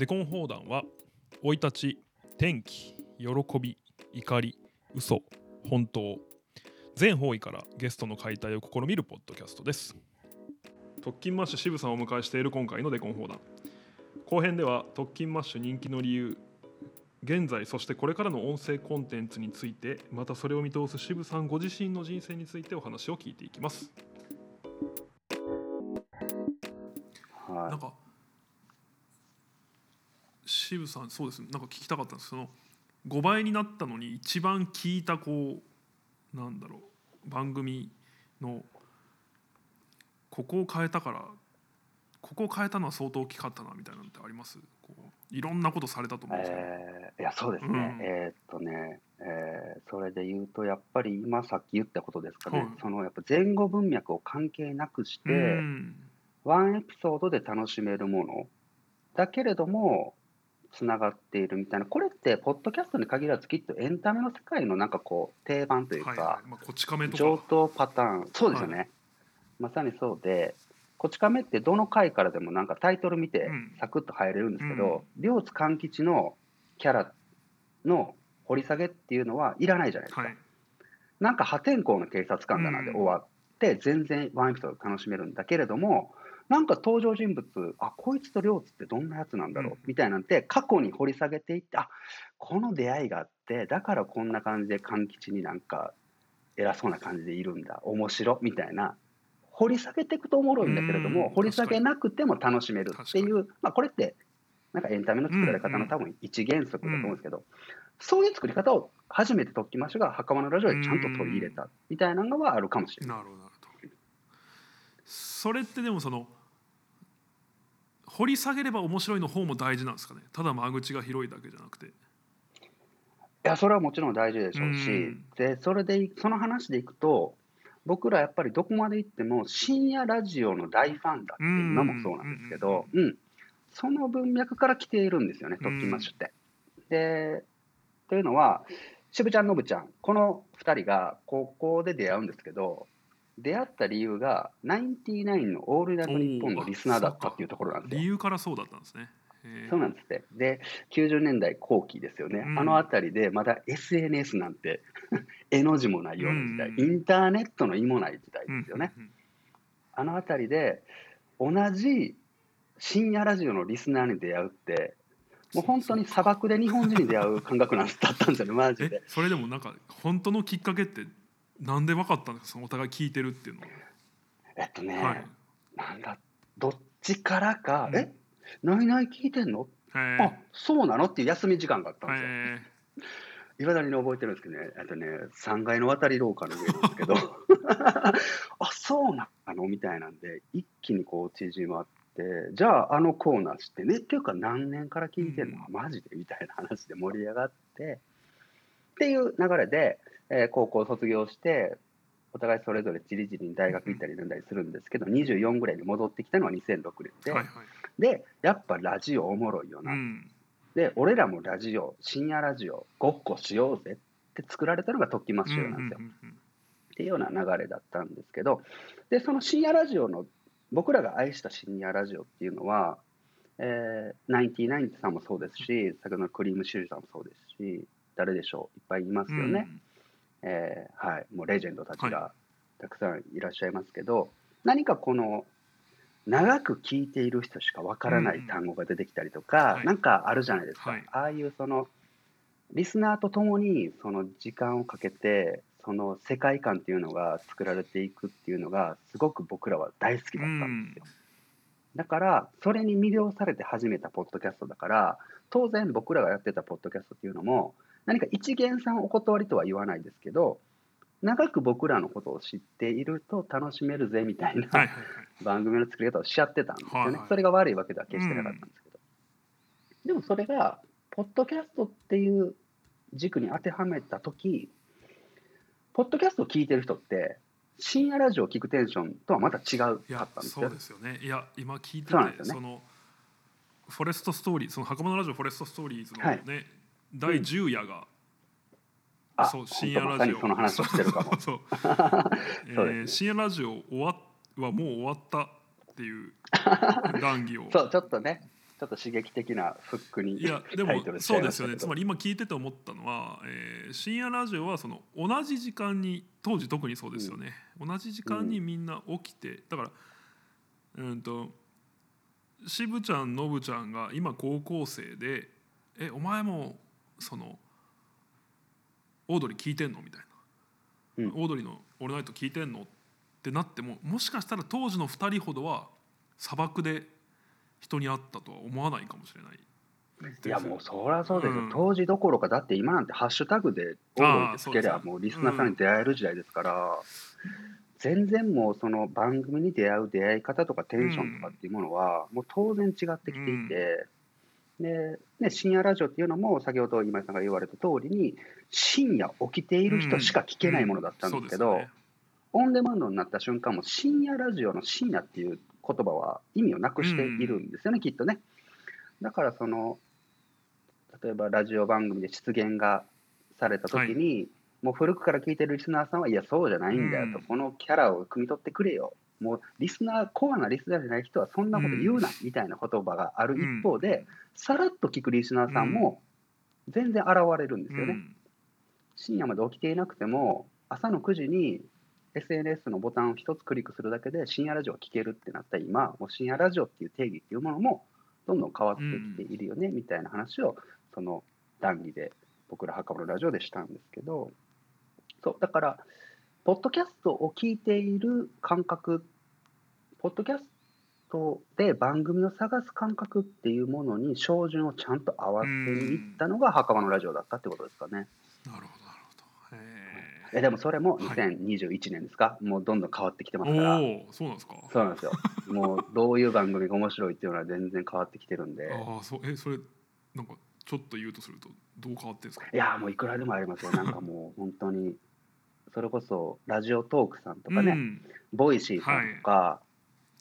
デコン放談は生い立ち天気喜び怒り嘘本当。全方位からゲストの解体を試みるポッドキャストです。トッキンマッシュ SHIBUさんをお迎えしている今回のデコン放談後編ではトッキンマッシュ人気の理由現在そしてこれからの音声コンテンツについてまたそれを見通す SHIBUさんご自身の人生についてお話を聞いていきます。はい。なんか渋さんそうです。ねなんか聞きたかったんです。その5倍になったのに一番聞いたこうなんだろう番組のここを変えたからここを変えたのは相当大きかったなみたいなのってあります？こういろんなことされたと思うんですけど、えーいやそうですね、うん。えーっとね、えーそれで言うとやっぱり今さっき言ったことですかね、はい。そのやっぱ前後文脈を関係なくして、うん。ワンエピソードで楽しめるもの。だけれどもつながっているみたいな。これってポッドキャストに限らずきっとエンタメの世界のなんかこう定番というか、はいはい。まあ、こち亀と上か等パターン。そうですよね、はまさにそうでこち亀ってどの回からでもなんかタイトル見てうん。サクッと入れるんですけど、両津勘吉のキャラの掘り下げっていうのはいらないじゃないですか、はい。なんか破天荒な警察官だなでうん。終わって全然ワンエピソード楽しめるんだけれどもなんか登場人物あこいつと両津ってどんなやつなんだろう、うん。みたいなんて過去に掘り下げていってあこの出会いがあってだからこんな感じで勘吉になんか偉そうな感じでいるんだ面白みたいな掘り下げていくとおもろいんだけれども、うん。掘り下げなくても楽しめるってい確う、まあ、これってなんかエンタメの作られ方の多分一原則だと思うんですけど、そういう作り方を初めて特訓マッシュが袴のラジオでちゃんと取り入れたみたいなのはあるかもしれない。なるほど。それってでもその掘り下げれば面白いの方も大事なんですかね？ただ間口が広いだけじゃなくて。いやそれはもちろん大事でしょうし、うん。でそれでいその話でいくと僕らやっぱりどこまで行っても深夜ラジオの大ファンだって今もそうなんですけど、うん。その文脈から来ているんですよね特訓マッシュって。でというのは渋ちゃんのぶちゃんこの2人が高校で出会うんですけど出会った理由がナインティナインの「オールナイトニッポン」のリスナーだったっていうところなんですよ理。由からそうだったんですねそうなんですって。で、90年代後期ですよね。うんあの辺りでまだ SNS なんて 絵の字もないような時代、うんインターネットの意もない時代うんですよね。うんうんあの辺りで同じ深夜ラジオのリスナーに出会うって、もう本当に砂漠で日本人に出会う感覚なんだったんですよね、マジえで。それでもなんか本当のきっかけってなんで分かったんですか？そのお互い聞いてるっていうのえっとね、ははい。なんだ、どっちからか、うん。え？何々聞いてんの？へあそうなの？っていう休み時間があったんですよ。えいまだに覚えてるんですけどね、あとね、3階の渡り廊下の上なんですけど、あそうなの？みたいなんで、一気にこう縮まって、じゃあ、あのコーナー知ってね、っていうか、何年から聞いてんの、うん。マジで？みたいな話で盛り上がって、っていう流れで、えー高校卒業して、お互いそれぞれちりぢりに大学行ったりなんだりするんですけど、24ぐらいに戻ってきたのは2006年で、はいはいで、やっぱラジオおもろいよな。うん。で、俺らもラジオ、深夜ラジオ、ごっこしようぜって作られたのがトッキンマッシュなんですよ。うんうんうんっていうような流れだったんですけど、で、その深夜ラジオの、僕らが愛した深夜ラジオっていうのは、えー、ナインティナインさんもそうですし、先ほどのクリームシュージさんもそうですし、誰でしょう、いっぱいいますよね。えーはい、もうレジェンドたちがたくさんいらっしゃいますけど、何かこの長く聞いている人しかわからない単語が出てきたりとか、はい。なんかあるじゃないですか、はい。ああいうそのリスナーと共にその時間をかけてその世界観っていうのが作られていくっていうのがすごく僕らは大好きだったんですよ。だからそれに魅了されて始めたポッドキャストだから当然僕らがやってたポッドキャストっていうのも何か一元さんお断りとは言わないですけど長く僕らのことを知っていると楽しめるぜみたいな、番組の作り方をしちゃってたんですよね、はいはい。それが悪いわけでは決してなかったんですけど、でもそれがポッドキャストっていう軸に当てはめた時ポッドキャストを聞いてる人って深夜ラジオを聞くテンションとはまた違うかったんですよ。そうですよね。いや今聞いててそね。そのフォレストストーリーその袴のラジオフォレストストーリーズのはい。ね、第10夜が、あそう深夜ラジオ。その話をしてるかも。深夜ラジオ終わはもう終わったっていう 談義を。そうちょっとねちょっと刺激的なフックにいやでもそうですよね。つまり今聞いてて思ったのは、えー深夜ラジオはその同じ時間に当時特にそうですよね、同じ時間にみんな起きてだからうんと渋ちゃんのぶちゃんが今高校生で「えお前もそのオードリー聞いてんの?」みたいな、うんオードリーの「オールナイト聞いてんの?」ってなってももしかしたら当時の2人ほどは砂漠で人に会ったとは思わないかもしれない。いやもうそりゃそうですよ、うん当時どころかだって今なんてハッシュタグでオードリーでつけりゃもうリスナーさんに出会える時代ですから、全然もうその番組に出会う出会い方とかテンションとかっていうものはもう当然違ってきていて、でね、深夜ラジオっていうのも先ほど今井さんが言われた通りに深夜起きている人しか聞けないものだったんですけど、うんそうですよね。オンデマンドになった瞬間も深夜ラジオの深夜っていう言葉は意味をなくしているんですよね、きっとね。だからその例えばラジオ番組で出現がされた時に、もう古くから聞いてるリスナーさんはいやそうじゃないんだよと、うん。このキャラを汲み取ってくれよもうリスナーコアなリスナーじゃない人はそんなこと言うな、みたいな言葉がある一方で、さらっと聞くリスナーさんも全然現れるんですよね。うん。深夜まで起きていなくても朝の9時に SNS のボタンを一つクリックするだけで深夜ラジオが聞けるってなった今もう深夜ラジオっていう定義っていうものもどんどん変わってきているよね、みたいな話をその談義で僕ら墓場のラジオでしたんですけどそうだからポッドキャストを聞いている感覚ポッドキャストで番組を探す感覚っていうものに照準をちゃんと合わせにいったのが墓場のラジオだったってことですかね。なるほどなるほど。へえでもそれもはい2021年ですか、もうどんどん変わってきてますーから、そうなんですか？そうなんですよ、もうどういう番組が面白いっていうのは全然変わってきてるんで、ああそうえそれなんかちょっと言うとするとどう変わってんですか？いやもういくらでもありますよ、なんかもう本当に、それこそラジオトークさんとかね、うん。ボイシーさんとか、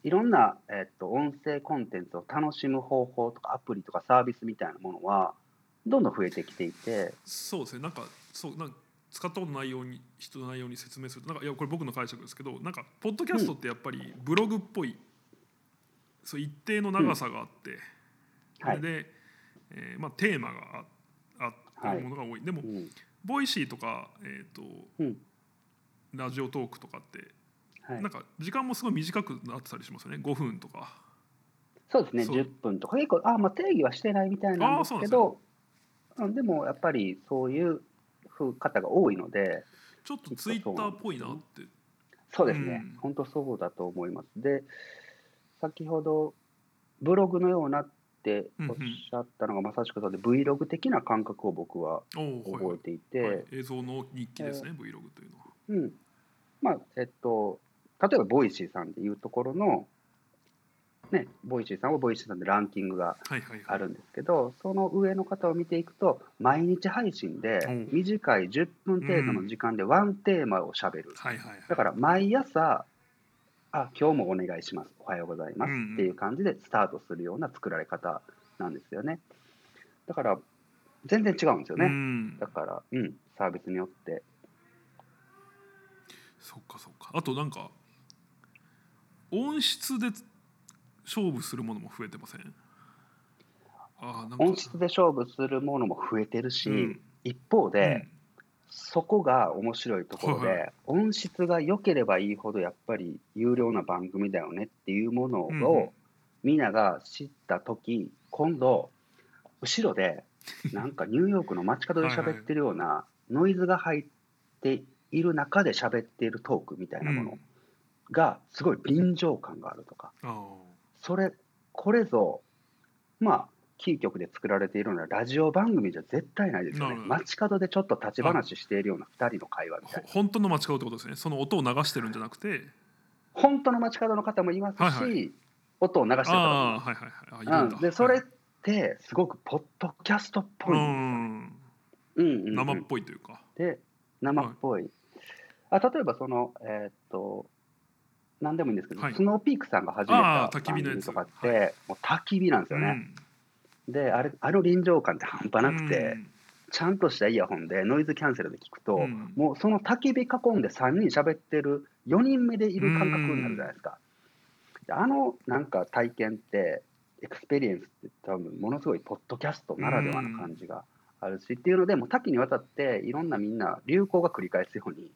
い、ろんな、えっと、音声コンテンツを楽しむ方法とか、アプリとかサービスみたいなものは、どんどん増えてきていて、そうですね。なんかそうなんか使ったことないように人のないように説明するとなんかいやこれ僕の解釈ですけどなんかポッドキャストってやっぱりブログっぽい、そう一定の長さがあって、はい。で、えーまあ、テーマがああってものが多い、でもうん。ボイシーとか、えーとうん。ラジオトークとかって、はい。なんか時間もすごい短くなってたりしますよね。5分とか。そうですね、そう。10分とか、結構、あまあ、定義はしてないみたいなんですけど、うんでもやっぱりそういう風方が多いので、ちょっとツイッターっぽいなって。そうですね、うん。本当そうだと思います。で、先ほど、ブログのようなっておっしゃったのがまさしくそうで、Vlog 的な感覚を僕は覚えていて、はい。映像の日記ですね、Vlog というのは。うん。まあえっと、例えばボイシーさんでいうところの、ね、ボイシーさんはボイシーさんでランキングがはいはいはい。あるんですけど、その上の方を見ていくと、毎日配信でうん短い10分程度の時間でワンテーマをしゃべる。はいはいはい。だから毎朝、あ今日もお願いします、おはようございますうんうんっていう感じでスタートするような作られ方なんですよね。だから、全然違うんですよね。うんだから、うん、サービスによって。そっかそっか。あとなんか音質で勝負するものも増えてません？あーなんか。音質で勝負するものも増えてるし、うん。一方で、うん。そこが面白いところで、はいは音質が良ければいいほどやっぱり有料な番組だよねっていうものを、みんなが知った時今度後ろでなんかニューヨークの街角で喋ってるようなノイズが入っている中で喋っているトークみたいなものがすごい臨場感があるとか、あそれこれぞまあキー局で作られているようなラジオ番組じゃ絶対ないですよね。街角でちょっと立ち話しているような2人の会話あみたいな。ほ本当の街角ってことですね。その音を流してるんじゃなくて。本当の街角の方もいますし、はいは音を流してる方もいはいはい。あいるんだ。うん、でそれっはいてすごくポッドキャストっぽい。ん。うんうん生っぽいというか。で生っぽい、あ例えばそのえーっと何でもいいんですけど、はい。スノーピークさんが始めあたー焚き火のとかって、もう焚き火なんですよね、であれあの臨場感って半端なくて、ちゃんとしたイヤホンでノイズキャンセルで聞くと、うん。もうその焚き火囲んで3人喋ってる4人目でいる感覚になるじゃないですか。であのなんか体験って experience って多分ものすごいポッドキャストならではの感じがあるし、っていうのでもう多岐にわたっていろんなみんな流行が繰り返すように、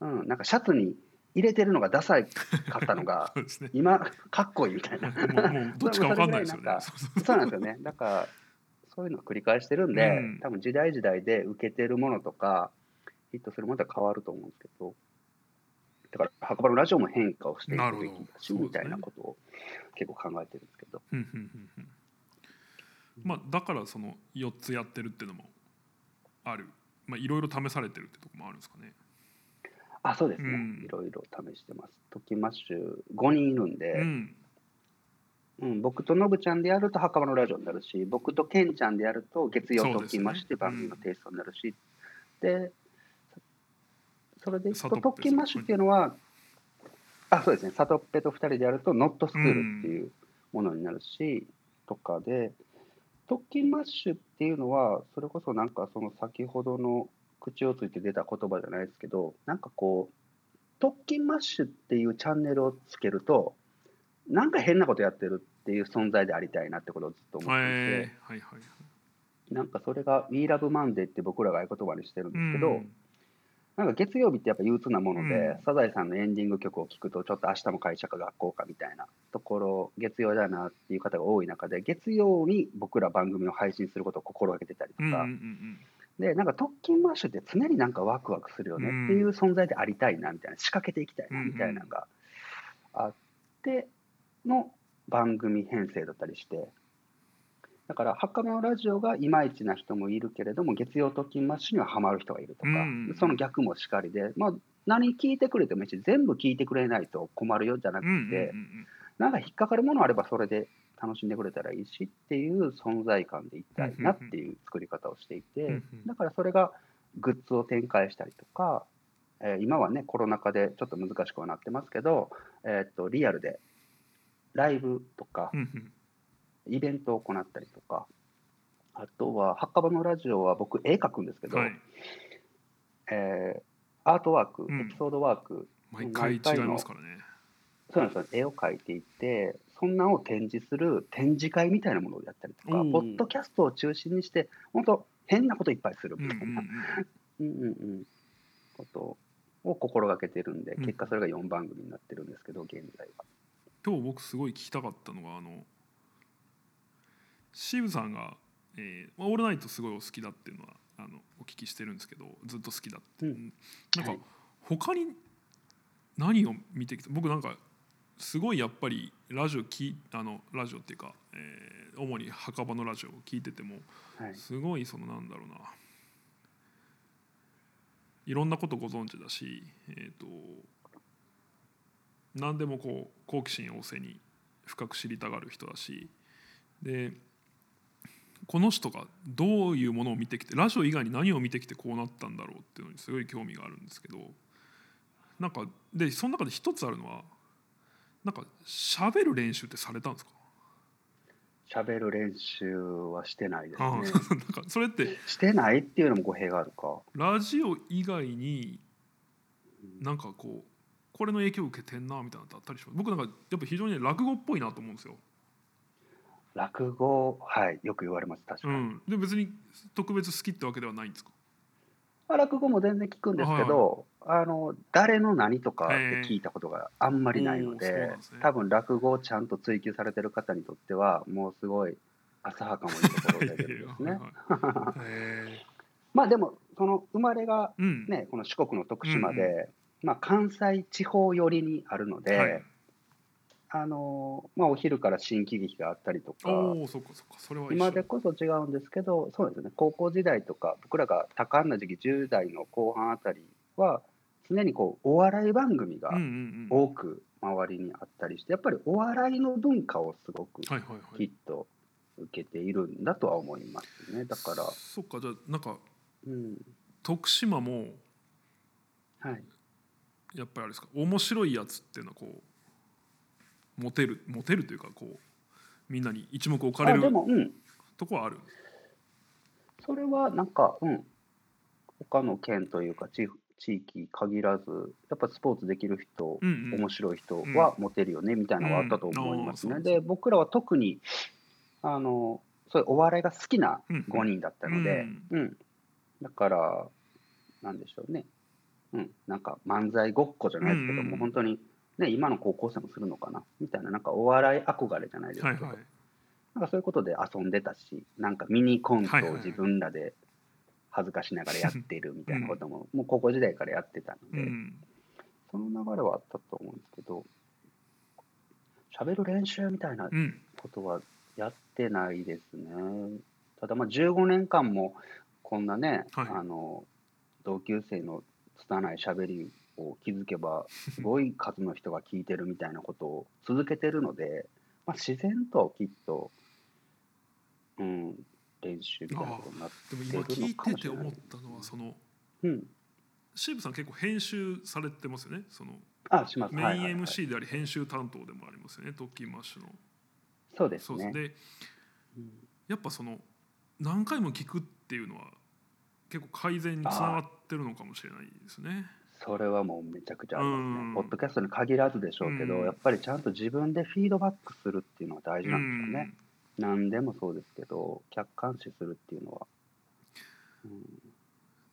うん、なんかシャツに入れてるのがダサいかったのが ね。今かっこいいみたいな。どっちかわかんないですよね。そうなんですよね。だからそういうのを繰り返してるんで、うん。多分時代時代で受けてるものとかヒットするものは変わると思うんですけどだから墓場のラジオも変化をしていくべきだし、ねみたいなことを結構考えてるんですけど。うんうんうんうん。まあだからその4つやってるっていうのもある。まあいろいろ試されてるってとこもあるんですかねあそうですね、うん。いろいろ試してます。トキマッシュ5人いるんで、うん。うん、僕とノブちゃんでやると墓場のラジオになるし、僕とケンちゃんでやると月曜ときましてそうですね。番組のテイストになるし、で、それでいくサトッペとときましっていうのは、あ、そうですね、サトッペと2人でやるとノットスクールっていうものになるし、とかで、トッキンマッシュっていうのは、それこそなんかその先ほどの口をついて出た言葉じゃないですけど、なんかこう、トッキンマッシュっていうチャンネルをつけると、なんか変なことやってるっていう存在でありたいなってことをずっと思っていて、えーはいはいなんかそれが We Love Monday って僕らが合言葉にしてるんですけど、うん。なんか月曜日ってやっぱ憂鬱なもので、うん。サザエさんのエンディング曲を聴くと、ちょっと明日も会社か学校かみたいなところ、月曜だなっていう方が多い中で、月曜に僕ら番組を配信することを心がけてたりとか、うんうんうんで、なんか特勤マッシュって常になんかワクワクするよねっていう存在でありたいなみたいな、仕掛けていきたいなみたいなのがあっての番組編成だったりして、だから、墓場のラジオがいまいちな人もいるけれども、月曜特勤マッシュにはハマる人がいるとか、うんその逆もしかりで、まあ、何聞いてくれてもいいし、全部聞いてくれないと困るよじゃなくて、なんか引っかかるものあればそれで楽しんでくれたらいいしっていう存在感でいたいなっていう作り方をしていて、うんうんだからそれがグッズを展開したりとか、えー今はねコロナ禍でちょっと難しくはなってますけど、えーっとリアルでライブとかうんうん。イベントを行ったりとか、あとは墓場のラジオは僕絵描くんですけど、はい。えーアートワーク、うん。エピソードワーク毎回違いますからね。そうなんですよ。絵を描いていってそんなを展示する展示会みたいなものをやったりとかおーポッドキャストを中心にして本当変なこといっぱいするうんうんみたいな、うんうんうん。うんことを心がけてるんでうん。結果それが4番組になってるんですけど現在は。今日僕すごい聞きたかったのがあの渋さんが、えーまあオールナイトすごいお好きだっていうのはあのお聞きしてるんですけどずっと好きだって、うん。なんか、はい。他に何を見てきた？僕なんかすごいやっぱりラジオきあのラジオっていうか、えー主に墓場のラジオを聞いててもはい。すごいそのなんだろうな。いろんなことご存知だし、えー、と何でもこう好奇心旺盛に深く知りたがる人だしでこの人がどういうものを見てきてラジオ以外に何を見てきてこうなったんだろうっていうのにすごい興味があるんですけどなんかでその中で一つあるのはなんか喋る練習ってされたんですか？喋る練習はしてないですね。なんかそれってしてないっていうのも語弊があるか。ラジオ以外になんかこうこれの影響を受けてんなみたいなのあったりします？僕なんかやっぱ非常に落語っぽいなと思うんですよ。落語、はい、よく言われます、確かに。うん、で別に特別好きってわけではないんですか？まあ落語も全然聞くんですけど、あの誰の何とかって聞いたことがあんまりないのへーおーでね。多分落語をちゃんと追求されてる方にとってはもうすごい浅はかもいいところレベルですね。まあでもその生まれがーうん。ねこの四国の徳島で、うんまあ、関西地方寄りにあるので、はい、あのまあ、お昼から新喜劇があったりとか今でこそ違うんですけど、そうですね、高校時代とか、僕らが多感な時期、10代の後半あたりは、常にこうお笑い番組が多く周りにあったりして、やっぱりお笑いの文化をすごくきっと受けているんだとは思いますね。だから、そっかじゃあなんかうん、徳島もはい、やっぱりあれですか面白いやつっていうのはこうモテるモテるというかこうみんなに一目置かれるあでも、うん、とこはある？それはなんか、うん、他の県というか地、地域限らずやっぱスポーツできる人、うんうん。面白い人はモテるよねみたいなのがあったと思いますね。で僕らは特にあのそういうお笑いが好きな5人だったので、うんだからなんでしょうね、うん、なんか漫才ごっこじゃないですけども、うんうん。本当に、ね、今の高校生もするのかなみたいななんかお笑い憧れじゃないですけど、はいはい。なんかそういうことで遊んでたし、なんかミニコントを自分らで恥ずかしながらやってるみたいなことも、もう高校時代からやってたので、うん。その流れはあったと思うんですけど、喋る練習みたいなうん。ことはやってないですね。ただまあ15年間もこんなね、はい。あの同級生の拙い喋りを気づけばすごい数の人が聞いてるみたいなことを続けてるので、まあ、自然ときっと、うん、練習みたいなことになってでも今聞いてて思ったのはそのうん、シーブさん結構編集されてますよね。そのあします。メインはいはいはい。MC であり編集担当でもありますよね。トッキーマッシュの。そうですね。でうんやっぱその何回も聞くっていうのは結構改善につながってるのかもしれないですね。それはもうめちゃくちゃありますうん。ね。ポッドキャストに限らずでしょうけど、うん。やっぱりちゃんと自分でフィードバックするっていうのは大事なんですよね。何でもそうですけど、客観視するっていうのは。うん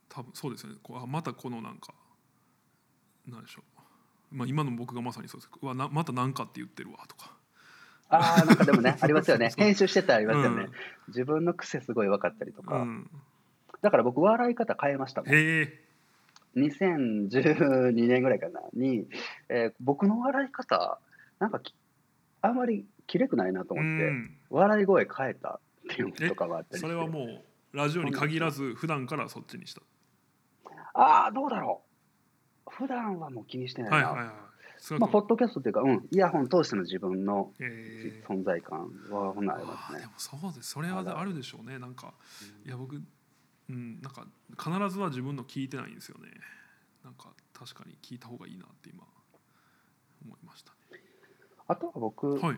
多分そうですねこうあまたこのなんかなんでしょう、まあ、今の僕がまさにそうですうわなまた何かって言ってるわとかああ、なんかでもね、ありますよね。編集してたらありますよね。うん自分の癖すごい分かったりとか。うん、だから僕、笑い方変えましたもん。へえ2012年ぐらいかな、に、えー僕の笑い方、なんかきあんまりきれくないなとう思って、ん。笑い声変えたっていうのとかがあったり。それはもうラジオに限らず普段からそっちにした？ああ、どうだろう。普段はもう気にしてないな。はいはいはい。まあ、ポッドキャストっていうか、うん、イヤホン通しての自分のえー。存在感はほんならありますね。で。もそうです。それはあるでしょうね。なんかいや僕うんなんか必ずは自分の聞いてないんですよね。なんか確かに聞いた方がいいなって今思いましたあとは僕、はい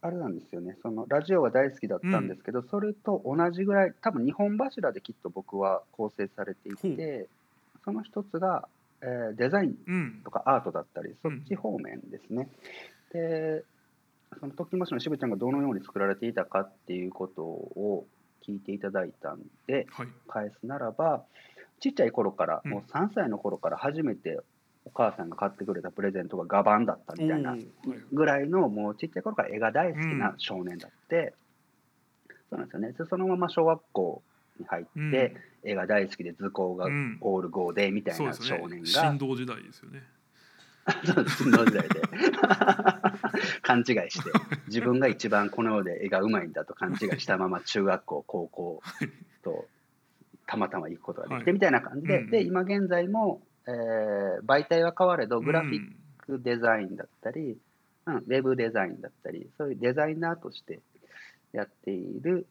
あれなんですよね、そのラジオが大好きだったん。ですけど、それと同じぐらい、多分日本柱できっと僕は構成されていほて、その一つが、えーデザインうん。とかアートだったり、そうん。っち方面ですね。で、その時しの渋ちゃんがどのように作られていたかっていうことを聞いていただいたんで、はい。返すならば、ちっちゃい頃から、うん。もう3歳の頃から初めてお母さんが買ってくれたプレゼントがガバンだったみたいなぐらいの、もうちっちゃい頃から絵が大好きな少年だって、そうなんですよね。でそのまま小学校に入って、うん。絵が大好きで図工がうん。オール5でみたいな少年ねが、振動時代ですよね。そうです。振動時代で。勘違いして。自分が一番この世で絵がうまいんだと勘違いしたまま中学校高校とたまたま行くことができてはい。みたいな感じで、うん。で今現在も、えー媒体は変われどグラフィッうんクデザインだったり、うん、ウェブデザインだったりそういうデザイナーとしてやっている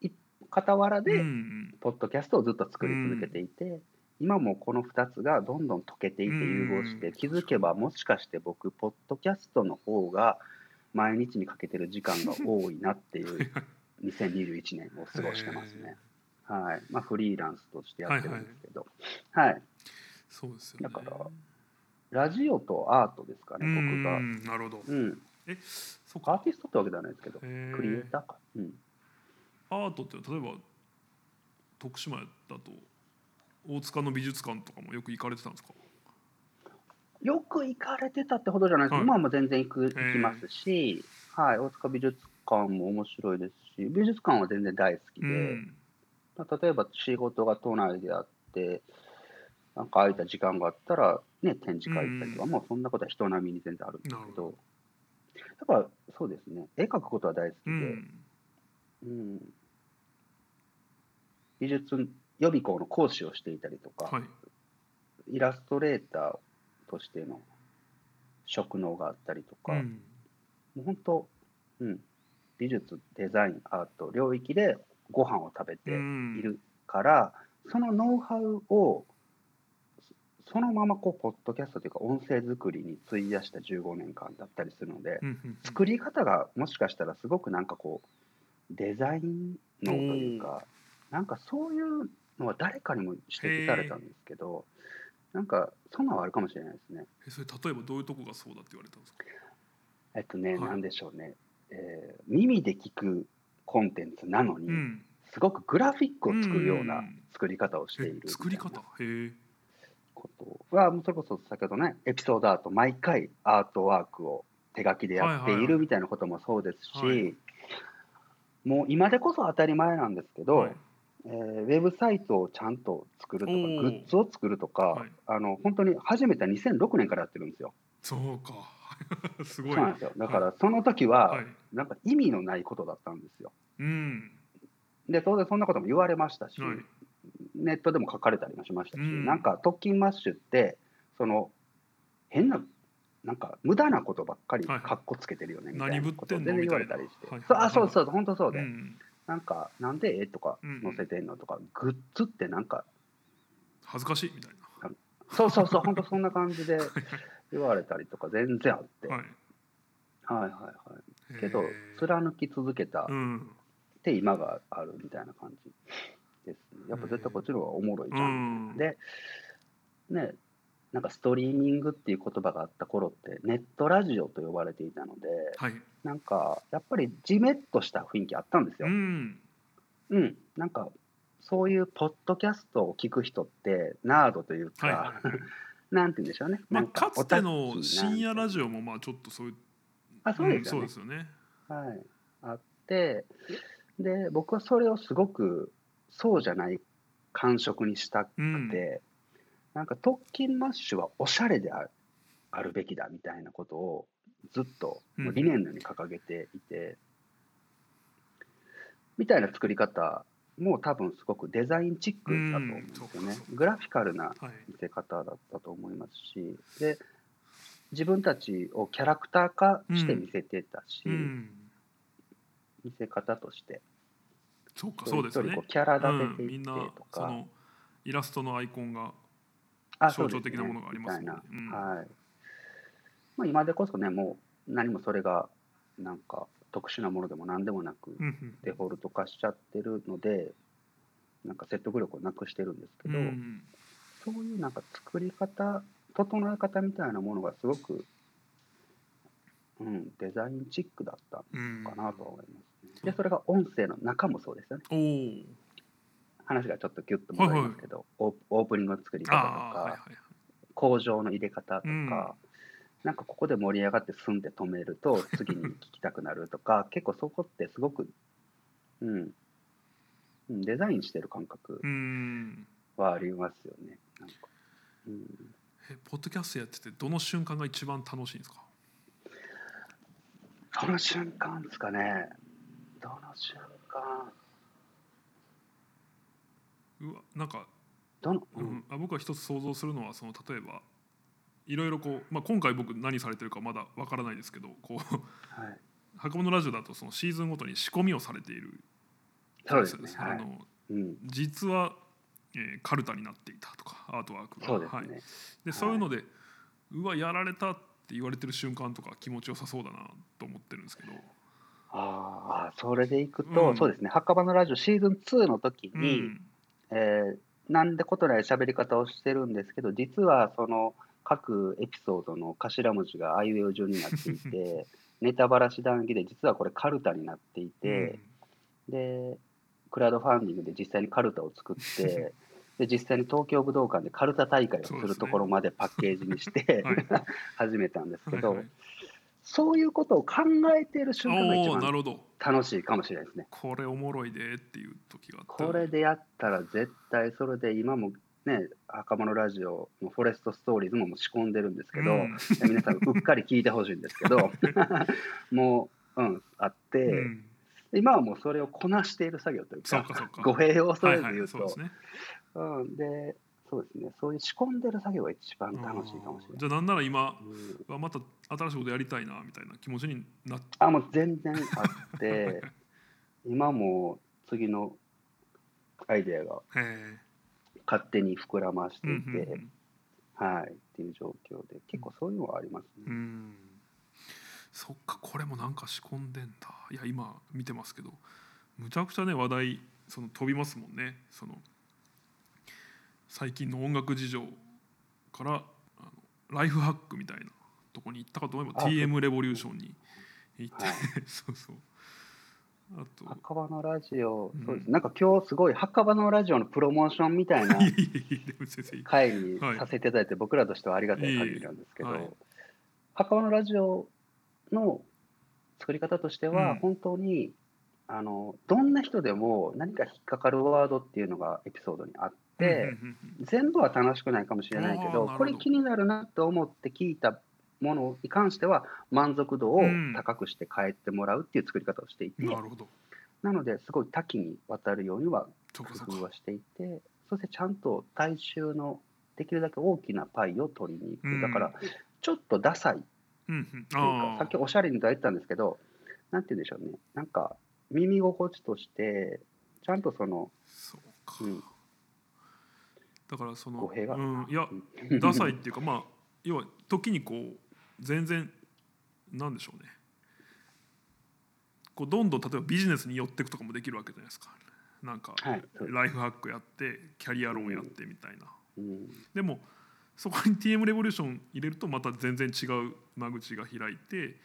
い傍らで、うんポッドキャストをずっと作り続けていて、今もこの2つがどんどん溶けていてうん融合して、気づけばもしかして僕ポッドキャストの方が毎日にかけてる時間が多いなっていう 2021年を過ごしてますね。はい。まあ、フリーランスとしてやってるんですけど、はいそうですよね。だからラジオとアートですかね、僕が。うんなるほど。うん、えそアーティストってわけではないですけど、クリエイターか。うん。アートって例えば徳島だと大塚の美術館とかもよく行かれてたんですか？よく行かれてたってほどじゃないです。けど、はい。今はもう全然行く行きますし、はい、大塚美術館も面白いですし、美術館は全然大好きで、うんまあ例えば仕事が都内であって、なんか空いた時間があったら、ね、展示会行ったりとか、うん。もうそんなことは人並みに全然あるんですけど、だからそうですね、絵描くことは大好きで、うん。うん。美術予備校の講師をしていたりとか、はい。イラストレーターとしての職能があったりとか、うん。もう本当、うん、美術、デザイン、アート、領域でご飯を食べているから、そのノウハウをそそのままこうポッドキャストというか音声作りに費やした15年間だったりするので、うんうん作り方がもしかしたらすごくなんかこうデザイン能というか、なんかそういうのは誰かにも指摘されたんですけど、なんかそんなんはあるかもしれないですね。えそれ例えばどういうとこがそうだって言われたんですか？えっとね、はい。なんでしょうね、えー耳で聞くコンテンツなのに、うん。すごくグラフィックを作るようなうん。作り方をしているえ作り方？へえ。ことはもうそれこそ先ほどねエピソードアート毎回アートワークを手書きでやってはいはいはいいるみたいなこともそうですし、はい。もう今でこそ当たり前なんですけど、はい。えーウェブサイトをちゃんと作るとかグッズを作るとか、はい。あの本当に始めた2006年からやってるんですよ。そうかすごい。そうなんですよ。だからその時は、はい。なんか意味のないことだったんですよ。うん。で当然そんなことも言われましたし、はい。ネットでも書かれたりもしましたし、うん。なんか特勤マッシュってその変ななんか無駄なことばっかりかっこつけてるよねみたいなことを全然言われみたりして、はい。あそうそう本当そうで、うん。なんかなんで？えとかうん。載せてんの？とか、グッズってなんか恥ずかしいみたいそうそうそう本当そんな感じで言われたりとか全然あって、なはい、はいはいはい。けど貫き続けたうん。って今があるみたいな感じですね。やっぱ絶対こっちの方がおもろいじゃん。うん。で、ね、なんかストリーミングっていう言葉があった頃ってネットラジオと呼ばれていたので、はい。なんかやっぱりジメッとした雰囲気あったんですうよ。ん。うん、なんかそういうポッドキャストを聞く人ってナードというか、はい なんて言うんでしょうね。まあかかつての深夜ラジジオもまあちょっとそういうオあそうですよね。うで。すよね。はい、あってで僕はそれをすごくそうじゃない感触にしたくて、うん。なんか特勤マッシュはおしゃれであるあるべきだみたいなことをずっと理念のように掲げていて、みたいな作り方も多分すごくデザインチックだと思うんですよね。グラフィカルなはい。見せ方だったと思いますし。で自分たちをキャラクター化して見せてたし、うん。見せ方として。そうか一そうですよねキャラ立てていってうんみんなとか、そのイラストのアイコンがあ象徴的なものがありますね。な、はい。まあ、今でこそねもう何もそれがなんか特殊なものでも何でもなくデフォルト化しちゃってるのでなんか説得力をなくしてるんですけど、うんそういうなんか作り方整え方みたいなものがすごく、うん、デザインチックだったうんのかなとは思いますね。でそれが音声の中もそうですよね。話がちょっとギュッと戻りますけど、オーオープニングの作り方とああはいかはい。工場の入れ方とか、うんなんかここで盛り上がって済んで止めると 次に聞きたくなるとか結構そこってすごく、うん、うんデザインしてる感覚うんはありますよね。なんか。うん、えポッドキャストやっててどの瞬間が一番楽しいんですか？その瞬間ですかね。どの瞬間？うわなんか、どの、ううん。んあ僕は一つ想像するのはその例えばいろいろこう、まあ、今回僕何されてるかまだわからないですけどこうはい、箱物ラジオだとそのシーズンごとに仕込みをされているそうですね。はい。あのうん、実は、えーカルタになっていたとかアートワークが。そうですね。はい、ではい。そういうので、うわやられたって言われてる瞬間とか気持ちよさそうだなと思ってるんですけど、ああ、それでいくと、うん。そうですね、墓場のラジオシーズン2の時うに、ん。えーなんでことない喋り方をしてるんですけど、実はその各エピソードの頭文字があいうえお順になっていて、ネタばらし談義で、実はこれ、カルタになっていて、で、クラウドファンディングで実際にカルタを作って、で実際に東京武道館でカルタ大会をするところまでパッケージにして、はい 始めたんですけど、はいはい。そういうことを考えている瞬間が一番楽しいかもしれないですね。これおもろいでっていう時がこれでやったら絶対それで今もね赤物ラジオのフォレストストーリーズももう仕込んでるんですけど、うん。皆さんうっかり聞いてほしいんですけど もううんあって、うん。今はもうそれをこなしている作業というかそうかそうか。語弊を恐れずはいはい言うと、そうですね。うん、でそうですね。そういう仕込んでる作業が一番楽しいかもしれない。じゃあなんなら今うん。はまた新しいことやりたいなみたいな気持ちになってあもう全然あって 今も次のアイデアがへ勝手に膨らましていて、はいっていう状況で結構そういうのはありますね。うん。うんそっかこれもなんか仕込んでんだ。いや今見てますけどむちゃくちゃね話題その飛びますもんね。その最近の音楽事情からあのライフハックみたいなとこに行ったかと思えばあ TM レボリューションに行って、はい。そうそうあと。墓場のラジオ、うん。そうです。なんか今日すごい墓場のラジオのプロモーションみたいな会にはい。させていただいて、僕らとしてはありがたい限りなんですけど、墓場のラジオの作り方としては、うん。本当にあのどんな人でも何か引っかかるワードっていうのがエピソードにあって、うんうんうん全部は楽しくないかもしれないけど。これ気になるなと思って聞いたものに関しては満足度をうん。高くして帰ってもらうっていう作り方をしていて、なるほど。なのですごい多岐にわたるようには工夫はしていてそしてちゃんと大衆のできるだけ大きなパイを取りに行く、うん。だからちょっとダサい。うんうん。というあかさっきおしゃれにとは言ったんですけどなんて言うんでしょうね。なんか耳心地としてちゃんとその、そうか、うん。だからそのうん、いやうん。ダサいっていうかまあ要は時にこう全然なんでしょうね。こうどんどん例えばビジネスに寄っていくとかもできるわけじゃないですか。なんかライフハックやってキャリア論やってみたいな、うん。でもそこに TM レボリューション入れるとまた全然違う間口が開いて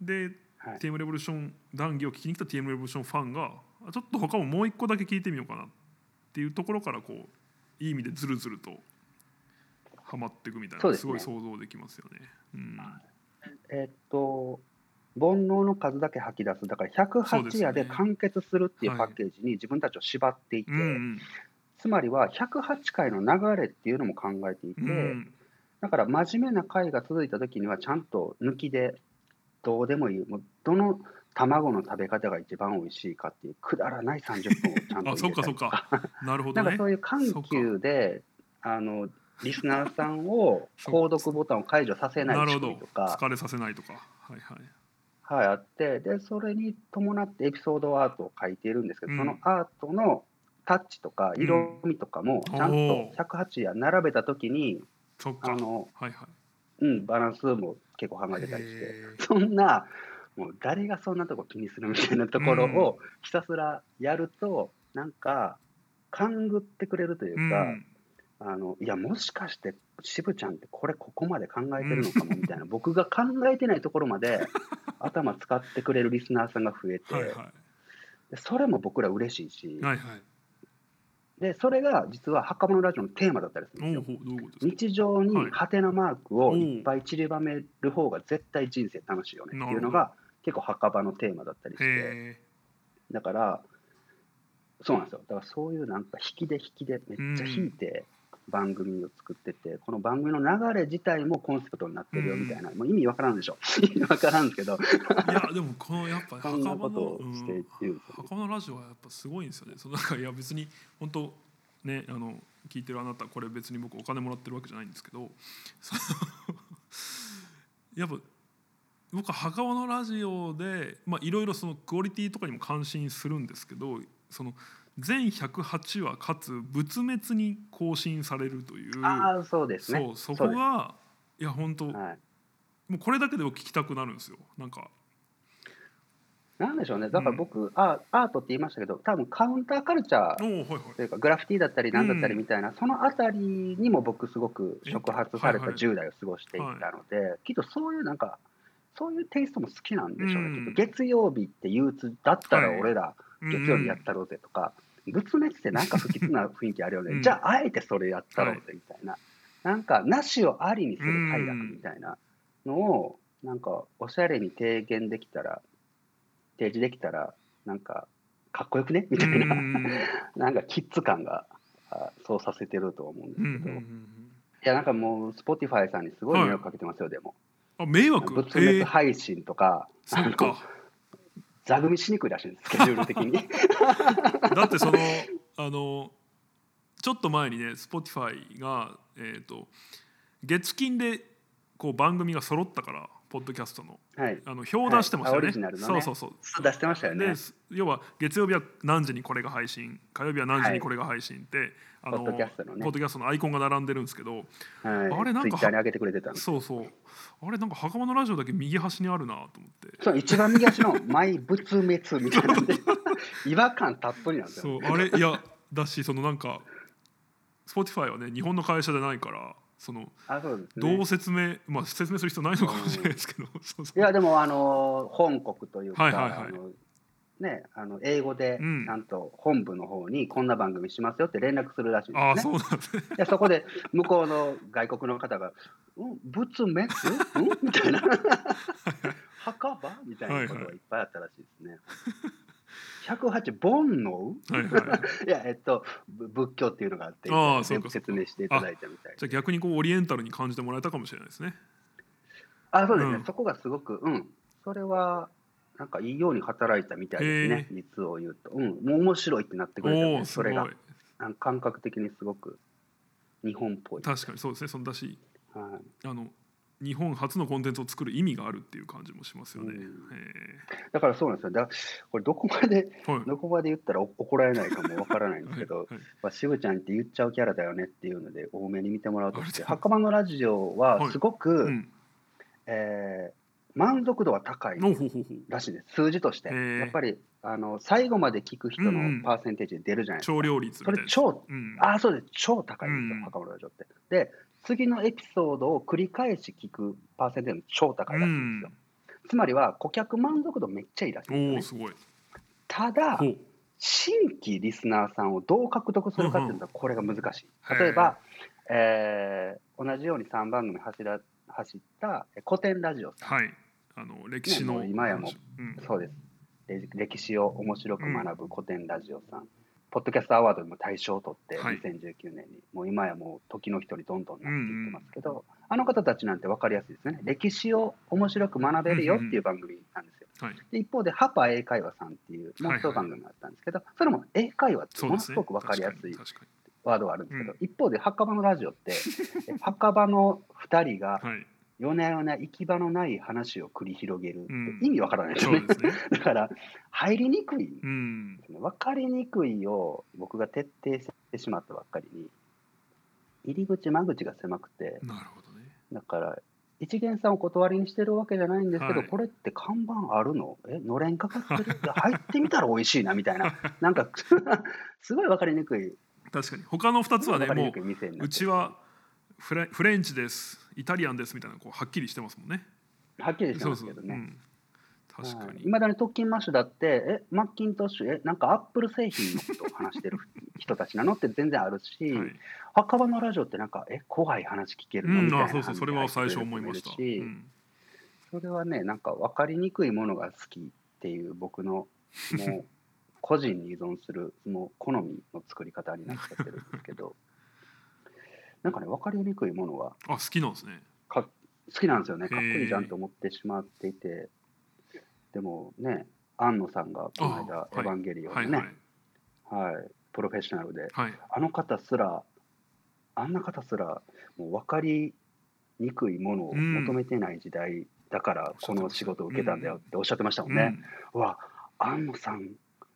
ではい。TM レボリューション談義を聞きに来た TM レボリューションファンがあちょっと他ももう一個だけ聞いてみようかなっていうところからこういい意味でずるずるとはまっていくみたいなね。すごい想像できますよね。うん。えーっと煩悩の数だけ吐き出す。だからそうですね。108夜で完結するっていうはいパッケージに自分たちを縛っていて、うんつまりは108回の流れっていうのも考えていて、うん。うんだから真面目な回が続いた時にはちゃんと抜きでどうでもいい。もうどの卵の食べ方が一番美味しいかっていうくだらない30分をちゃんとあそっかそっか。なるほどね。なんかそういう緩急であのリスナーさんを 購読ボタンを解除させない仕組みとか、疲れさせないとか。はいはい。はい、あって。でそれに伴ってエピソードアートを書いているんですけど、うん。そのアートのタッチとか色味とかもちゃんと108夜並べた時にそっか。あの、はいはい。うん、バランスも結構考えてたりしてそんなもう誰がそんなとこ気にするみたいなところをひたすらやると、なんか勘ぐってくれるというか、うんあのいやもしかして渋ちゃんってこれここまで考えてるのかもみたいな、僕が考えてないところまで頭使ってくれるリスナーさんが増えて、はいはでそれも僕ら嬉しいし、いはいはい。でそれが実は墓場のラジオのテーマだったりするんですよ。すか？日常にはい。ハテナマークをいっぱい散りばめる方が絶対人生楽しいよねっていうのが結構墓場のテーマだったりして。へだからそうなんですよ。だからそういうなんか引きで引きでめっちゃ引いて番組を作っててこの番組の流れ自体もコンセプトになってるよみたいな。もう意味わからんでしょ。意味わからんですけど。えいやでもこのやっぱ そんな墓場のことをうんしているん場のラジオはやっぱすごいんですよね。そのなんかいや別に本当ねあの聞いてるあなたこれ別に僕お金もらってるわけじゃないんですけどやっぱ僕は墓場のラジオでまあいろいろそのクオリティとかにも関心するんですけどその全108話かつ仏滅に更新されるという。ああそうですね。そうそこがいや本当もはい、うこれだけでも聞きたくなるんですよ。なんか。なんでしょうね。だから僕、アアートって言いましたけど多分カウンターカルチャーというかグラフィティだったり何だったりうんみたいな、そのあたりにも僕すごく触発されたはいはい10代を過ごしていたので、きっとそういうなんかそういうテイストも好きなんでしょうね、うん。月曜日って憂鬱だったらはい。俺ら月曜日やったろうぜとか、仏滅ってなんか不吉な雰囲気あるよね、うん。じゃああえてそれやったろうぜみたいな、なんかなしをありにする快楽みたいなのをなんかおしゃれに提言できたら提示できたらなんかかっこよくねみたいな。うんなんかキッズ感があそうさせてると思うんですうんけど、いうんうん。やなんかもう Spotify さんにすごい迷惑かけてますよ、でも。あ迷惑？仏滅えー配信とか、そっか座組しにくいらしいですスケジュール的に。だってそのあのちょっと前にね Spotify が、えー、と月金でこう番組が揃ったからポッドキャストのはい。あの表出してましたよね、はい。ね。そうそうそう。出してましたよね。で要は月曜日は何時にこれが配信火曜日は何時にこれが配信って、あのポッドキャストのね。ポッドキャストのアイコンが並んでるんですけどはい、あれなんかツイッターに上げてくれてたそうそう。あれなんか袴のラジオだけ右端にあるなと思って。そう一番右足の「マイ仏滅」みたいな 違和感たっぷりなんですよ、そうあれいやだしそのなんか Spotify はね日本の会社じゃないからそのねどう説明、まあ説明する必要ないのかもしれないですけど、いやでもあの本国というか、はいはいはいあのね、あの英語でうんちゃんと本部の方にこんな番組しますよって連絡するらしいんですね。ああそうなんですね。でそこで向こうの外国の方が「うん仏滅？うん?」みたいな「墓場?」みたいなことがいっぱいあったらしいですね。108煩悩？はいはい。いやえっとぶ仏教っていうのがあってああそうか説明していただいたみたいじゃあ逆にこうオリエンタルに感じてもらえたかもしれないですね。あそうですね、うん。そこがすごくうん。それはなんかいいように働いたみたいですね、実を言うと。うん、もう面白いってなってくれたんおおですそれが。感覚的にすごく日本っぽい。確かにそうですね。そんだしはい、あの日本初のコンテンツを作る意味があるっていう感じもしますよね。だからそうなんですよ。だこれどこまでーはい。どこまで言ったらお怒られないかもわからないんですけど、はいはいまあ、渋ちゃんって言っちゃうキャラだよねっていうので多めに見てもらうとして、墓場のラジオはすごく、うん。えー満足度は高い。らしいです、数字として。やっぱりあの最後まで聞く人うんうんのパーセンテージで出るじゃないですか。超量率みたいな。それ超、うん。ああ、そうです、超高いんですよ、うん墓場のラジオって。で、次のエピソードを繰り返し聞くパーセンテージも超高いらしいんですよ。つまりは顧客満足度めっちゃいいらしいですよね。すごい。ただ。新規リスナーさんをどう獲得するかっていうのはこれが難しい。例えば、えー同じように3番組走ら走ったえ古典ラジオさん、はい。あの歴史の今やもうん。そうですれ歴史を面白く学ぶ古典ラジオさん、ポッドキャストアワードでも大賞を取って、はい。2019年に、もう今やもう時の人にどんどんなっていってますけど、あの方たちなんて分かりやすいですね、歴史を面白く学べるよっていう番組なんですよ。はい。で一方で、ハパ英会話さんっていう、もう一番組があったんですけど、それも英会話って。ものすごく分かりやすいワードがあるんですけど、うん。一方で、墓場のラジオって、え墓場の2人が。夜な夜な行き場のない話を繰り広げるってうん。意味わからないですよね。そうですね。だから、入りにくい、うん。分かりにくいを僕が徹底してしまったばっかりに、入り口、間口が狭くて、なるほどね。だから、一元さんを断りにしてるわけじゃないんですけど、はい。これって看板あるの？え、のれんかかってる？入ってみたら美味しいなみたいな、なんか、すごい分かりにくい、確かに。他の2つはねもううちはフレフレンチですイタリアンですみたいなこうはっきりしてますもんね。はっきりしてそうそう。ますけどね。うん。確かに。いまだに特勤マッシュだって、え、マッキントッシュ、え、なんかアップル製品のことを話してる人たちなのって全然あるし、はい。墓場のラジオってなんか、え、怖い話聞けるの？うん、みたいなあそうそうそれは最初思いました。うん、それはね、なんか分かりにくいものが好きっていう僕の、もう、個人に依存する、もう好みの作り方になっちゃってるんですけど、なんかね、分かりにくいものがあ好きなんですね。か好きなんですよね。かっこいいじゃんと思ってしまっていて、でもね、安野さんがこの間、あエヴァンゲリオンはいのね、はい。はい、プロフェッショナルで、はい。あの方すら、あんな方すら、もう分かりにくいものを求めてない時代だから、うんこの仕事を受けたんだよっておっしゃってましたもんね。うわ、安野さん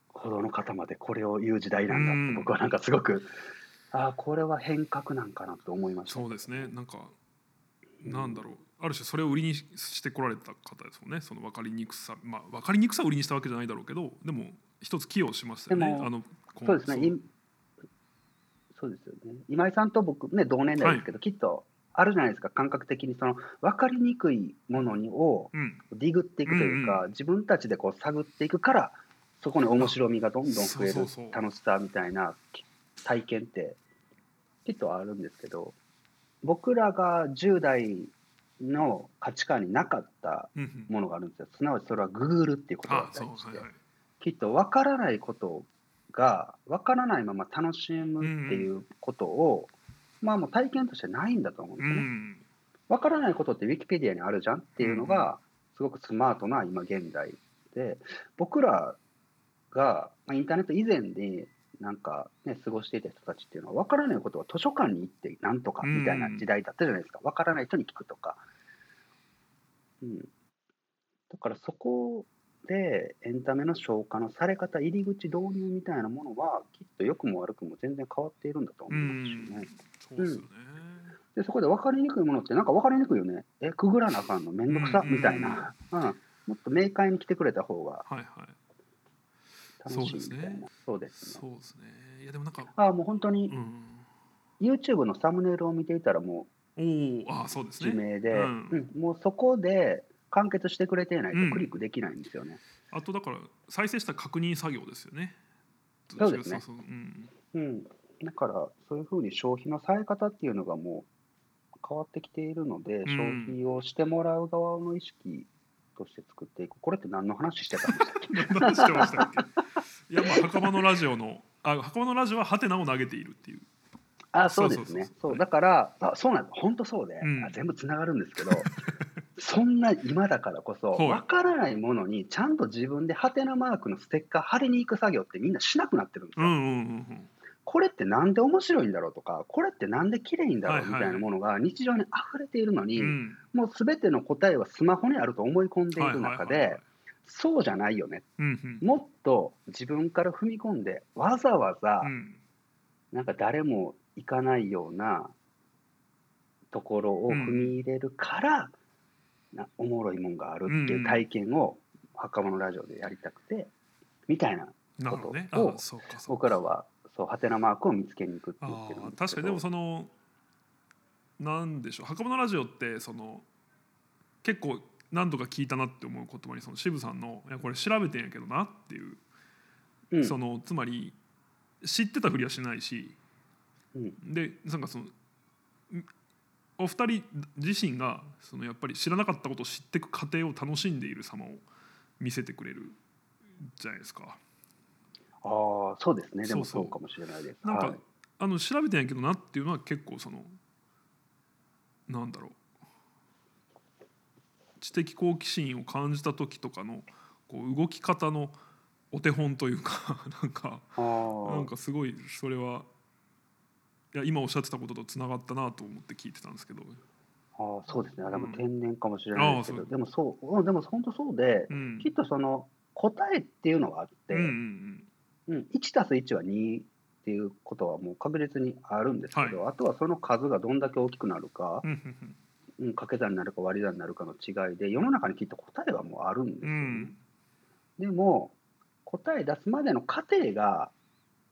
ほどの方までこれを言う時代なんだって、うん。僕はなんかすごく、ああ、これは変革なんかなと思いました。そうですね。なんかなんだろう。ある種それを売りにしてこられた方ですもんね。その分かりにくさ、まあ分かりにくさを売りにしたわけじゃないだろうけど、でも一つ寄与しましたよね。あのそうですね、いそうですよね。今井さんと僕、ね、同年代ですけど、きっとあるじゃないですか、感覚的にその分かりにくいものにをうん。ディグっていくというか、自分たちでこう探っていくから、そこに面白みがどんどん増える楽しさみたいな体験って、きっとあるんですけど、僕らが10代の価値観になかったうんうん。ものがあるんですよ。すなわちそれはグーグルっていうことだったりしてはいはい。。きっと分からないことが分からないまま楽しむっていうことを、まあもう体験としてないんだと思うんでうすね。ん。分からないことってウィキペディアにあるじゃんっていうのがすごくスマートな今現代で僕らがまあインターネット以前になんかね過ごしていた人たちっていうのは分からないことは図書館に行ってなんとかみたいな時代だったじゃないですか分からない人に聞くとか。うん、だからそこでエンタメの消化のされ方入り口導入みたいなものはきっと良くも悪くも全然変わっているんだと思ううんですよね。ん。そうですよね。でそこで分かりにくいものってなんか分かりにくいよね。え、くぐらなあかんのめんどくさ、うんみたいな、うん。もっと明快に来てくれた方がはいはい。楽しいみたいな。そうですね。そうですね。そうですね。いやでもなんか、ああ、もう本当にうん。YouTube のサムネイルを見ていたらもうおおああそうですね。地名で、うん。うんもうそこで完結してくれていないとクリックできないんですよね。あとだから再生した確認作業ですよね。そうですね。そうん。うん、だからそういうふうに消費のされ方っていうのがもう変わってきているので、ん。消費をしてもらう側の意識として作っていく。これって何の話してたんでしたっけ何してましたっけ？いやまあ墓場のラジオのあ墓場のラジオはハテナを投げているっていう。あそうですね。そうだからあそうなんです本当そうで、うん。あ全部つながるんですけど そんな今だからこそはい。分からないものにちゃんと自分でハテナマークのステッカー貼りに行く作業ってみんなしなくなってるんですよ。うんうんうんこれってなんで面白いんだろうとかこれってなんで綺麗いんだろうみたいなものが日常に溢れているのに、うん。うんもうすべての答えはスマホにあると思い込んでいる中ではいそうじゃないよね。うんうん。もっと自分から踏み込んでわざわざうん。なんか誰も行かないようなところを踏み入れるから、なおもろいもんがあるっていう体験を墓場のラジオでやりたくてみたいなことを僕らはそうハテナマークを見つけに行くって言っあてるんですー確かに。でもそのなんでしょう。墓場のラジオってその結構何度か聞いたなって思う言葉にその渋さんの「いやこれ調べてんやけどな」っていう、うん。そのつまり知ってたふりはしないしうん。でなんかそのんお二人自身がそのやっぱり知らなかったことを知っていく過程を楽しんでいる様を見せてくれるじゃないですか。ああそうですね。でもそうそう。そうかもしれないです。なんか、はい。あの調べてんやけどなっていうのは結構そのなんだろう知的好奇心を感じた時とかのこう動き方のお手本というか なんかなんかすごいそれはいや今おっしゃってたこととつながったなと思って聞いてたんですけど、ああそうですね。あでもうん。天然かもしれないですけど、う。でもそううんでも本当そうで、うん、きっとその答えっていうのがあって、うんうんうん、1たす1は2っていうことはもう確実にあるんですけど、あとはその数がどんだけ大きくなるかう、ん掛け算になるか割り算になるかの違いで世の中にきっと答えはもうあるんですよ。ね。うん。でも答え出すまでの過程が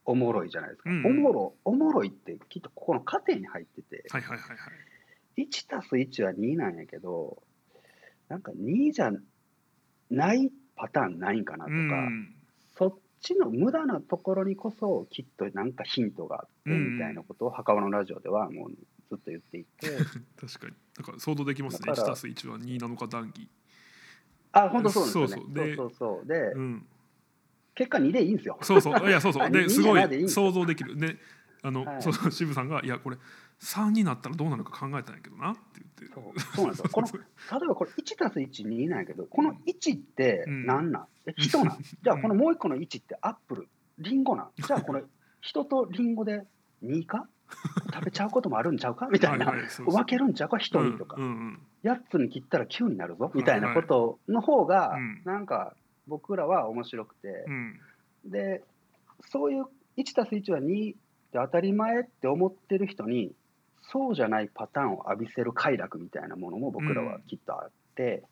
おもろいじゃないですか。うん。おもろおもろいってきっとここの過程に入ってて、はいはいはいはい。1たす1は2なんやけどなんか2じゃないパターンないんかなとか、うんちの無駄なところにこそきっとなんかヒントがあってうんみたいなことを墓場のラジオではもうずっと言っていて。確かに。なんか想像できますね。1だから。たす1は2なのか談義。あ本当そうですよね。そうそう。でそうそうそう。で、うん。結果2でいいんですよ。そうそう。いやそうそう。ですごい想像できる。であの、はい。そうそう渋さんが「いやこれ3になったらどうなるか考えたんやけどな」って言って。そう。そうなんですよ。この 例えばこれ1たす12なんやけどこの1って何なん、え人な。ん じゃあこのもう一個の1ってアップルリンゴな。んじゃあこれ人とリンゴで2か食べちゃうこともあるんちゃうか？みたいな、分けるんちゃうか？1人とか、うんうん8つに切ったら9になるぞ。みたいなことの方がうん。なんか僕らは面白くて。う、ん。でそういう1たす1は2って当たり前って思ってる人にそうじゃないパターンを浴びせる快楽みたいなものも僕らはきっとあって、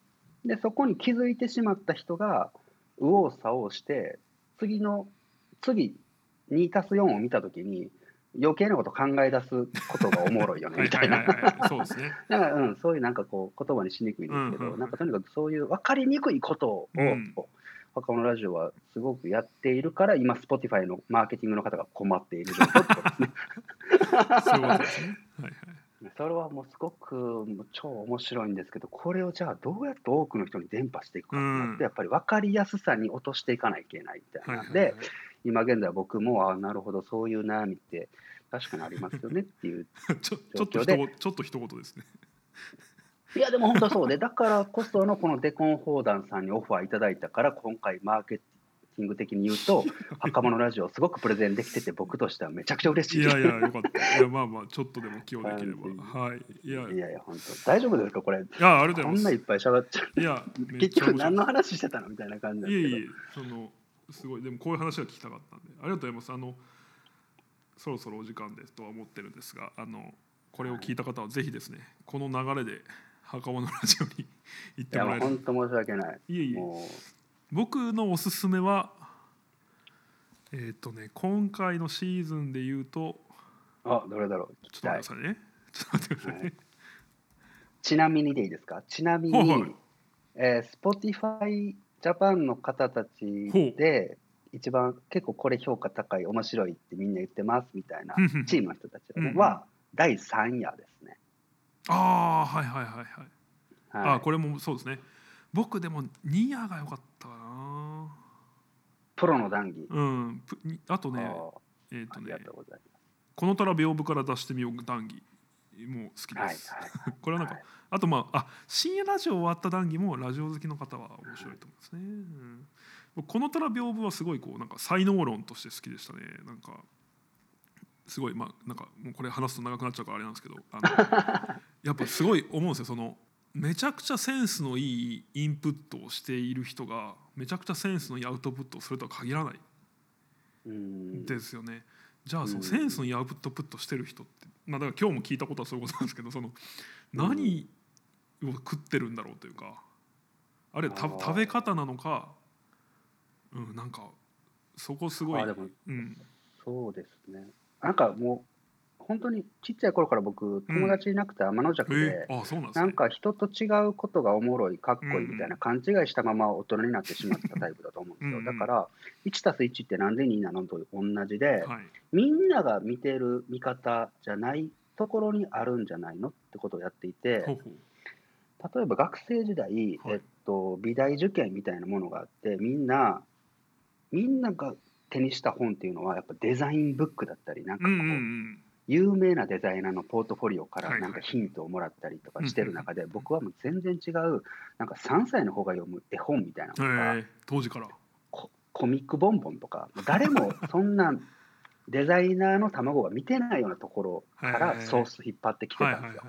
でそこに気づいてしまった人が右往左往して次の次2たす4を見た時に余計なこと考え出すことがおもろいよねはい みたい。な。そうですね。だから、うん、そういうなんかこう言葉にしにくいんですけど、うん。うんうんなんかとにかくそういう分かりにくいことを、うん。若者ラジオはすごくやっているから、今、Spotify のマーケティングの方が困っている状況ってことですね。そうですねそれはもうすごくもう超面白いんですけど、これをじゃあどうやって多くの人に伝播していくかってなって、うん。やっぱり分かりやすさに落としていかないといけないみたいなんで、今現在僕も、あなるほど、そういう悩みって確かにありますよねっていう ちょちょっとちょっと一言ですね。いやでも本当そうで、だからこそのこのデコン砲弾さんにオファーいただいたから、今回マーケティング的に言うと、袴のラジオすごくプレゼンできてて、僕としてはめちゃくちゃ嬉しい。いやいやよかった。いやまあまあちょっとでも寄与できれば。はい。いや。いやいや、本当。大丈夫ですか、これ。いやありがとこうございまんないっぱい喋っちゃう。すいや 結局何の話してたのみたいな感じなんですけど。いえいえそのすごい。でもこういう話が聞きたかったんでありがとうございます。あのそろそろお時間ですとは思ってるんですがあのこれを聞いた方はぜひですねこの流れで袴のラジオに行っいや、てもらえる。もう本当申し訳ない。いえいえ。も僕のおすすめはえっ、とね今回のシーズンで言うとう、あ、どれだろう、ちょっと待ってくだ。さいね。ちょっと待ってくださいね、ちなみにでいいですか？ちなみに、はいはい。えー、Spotify Japan の方たちで、一番結構これ評価高い、面白いってみんな言ってますみたいなチームの人たちは,、は第3夜ですね。ああはいはいはいはい、はい、あこれもそうですね僕でもニアが良かったかな。プロの談義。うん。あとねえっ、とねありがとうございこの虎屏風から出してみよう談義。も好き。です、はいはい。これはなんか、はい。あとまああ深夜ラジオ終わった談義もラジオ好きの方は面白いと思いますね、うん。僕この虎屏風はすごいこうなんか才能論として好きでしたね。なんかすごいまあなんかもうこれ話すと長くなっちゃうからあれなんですけどあの やっぱすごい思うんですよ。そのめちゃくちゃセンスのいいインプットをしている人がめちゃくちゃセンスのいいアウトプットをするとは限らないうん。ですよね。じゃあそのうんセンスのいいアウトプットしてる人って、まあ、だから今日も聞いたことはそういうことなんですけどその何を食ってるんだろうというかあるいは食べ方なのか、うん、なんかそこすごい、うん、そうですね。なんかもう、本当にちっちゃい頃から僕、友達いなくて天の弱で、えー、あそうなんですね。なんか人と違うことがおもろい、かっこいいみたいな勘違いしたまま大人になってしまった タイプだと思うんですよ。うんうんだから、1たす1ってなんで2なのと同じで、はい、みんなが見てる見方じゃないところにあるんじゃないのってことをやっていて、例えば学生時代、はい。えっと、美大受験みたいなものがあって、みんな、みんなが手にした本っていうのは、やっぱデザインブックだったり、なんかこう、うんうんうん有名なデザイナーのポートフォリオからなんかヒントをもらったりとかしてる中で、僕はもう全然違う、なんか3歳の方が読む絵本みたいなのとか、えー、当時から。ココミックボンボンとか、誰もそんなデザイナーの卵が見てないようなところからソース引っ張ってきてたんですよ。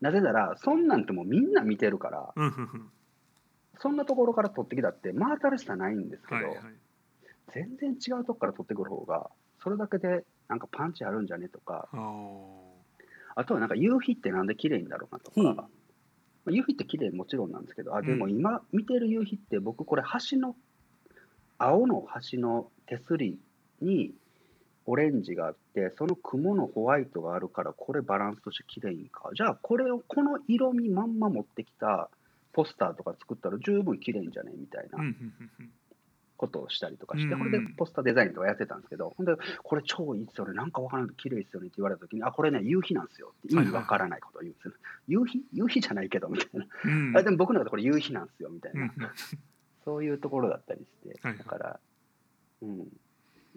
なぜなら、そんなんてもうみんな見てるから、そんなところから取ってきたって、真新しさないんですけど、はいはい。全然違うとこから取ってくる方が、それだけでなんかパンチあるんじゃねとか、あとはなんか夕日ってなんで綺麗なんだろうなとか、まあ夕日って綺麗もちろんなんですけど、あでも今見てる夕日って、僕、これ、橋の、青の橋の手すりにオレンジがあって、その雲のホワイトがあるから、これバランスとして綺麗いんか。じゃあ、これを、この色味まんま持ってきたポスターとか作ったら十分綺麗んじゃねみたいなことをしたりとかして、うんこれでポスターデザインとかやってたんですけど、ほんで、これ超いいっすよね、なんかわからないけど綺麗っすよねって言われたときに、あ、これね、夕日なんですよって意味わからないことを言うんですよ。夕日？夕日じゃないけどみたいな。うんあでも僕の中でこれ夕日なんですよみたいな、そういうところだったりして、だから、うん、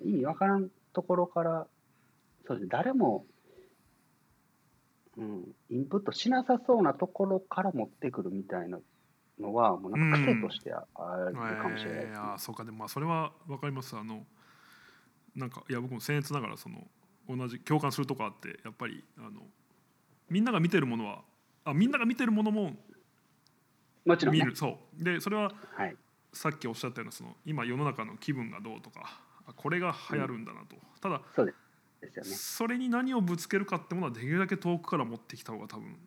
意味わからんところから、そうですね、誰も、うん、インプットしなさそうなところから持ってくるみたいなのは、もうなんか癖としてああるかもしれないですね。えーそうか。でもまあそれは分かります。あのなんかいや僕も僭越ながらその同じ共感するとこあってやっぱりあのみんなが見てるものはあみんなが見てるものももちろん、ね。見る、そう。でそれははい、さっきおっしゃったようなその今世の中の気分がどうとかあこれが流行るんだなと、ただそうですよね。それに何をぶつけるかってものはできるだけ遠くから持ってきた方が多分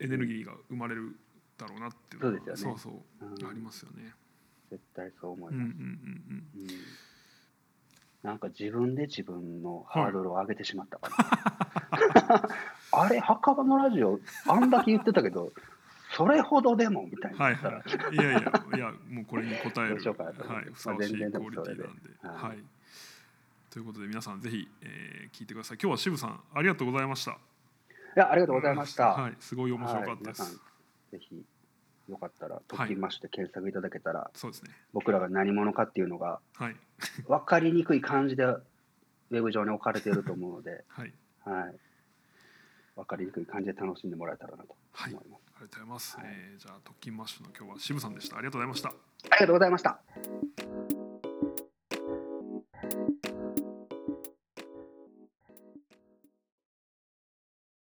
エネルギーが生まれるだろうなっていうのはそうですよねそうそううんありますよね。絶対そう思います。うんうんうんうんうんなんか自分で自分のハードルを上げてしまったから、あれ、墓場のラジオ、あんだけ言ってたけど、それほどでもみたいなはいはい。いやいやいやもうこれに答えるどうしようかなと思ってはいふさわしいまあ全然クオリティなんででもそれでははいい。ということで皆さんぜひ、えー聞いてください。今日は渋さんありがとうございました。いや、ありがとうございました。はいすごい面白かったです。はい皆さん、ぜひ、よかったら、ときまして検索いただけたら、そうですね。僕らが何者かっていうのが、はい分かりにくい感じで、ウェブ上に置かれていると思うので、はいはい。分かりにくい感じで楽しんでもらえたらなとはい思います。ありがとうございます。はいえーじゃあ特勤マッシュの今日は渋さんでした。ありがとうございました。ありがとうございました。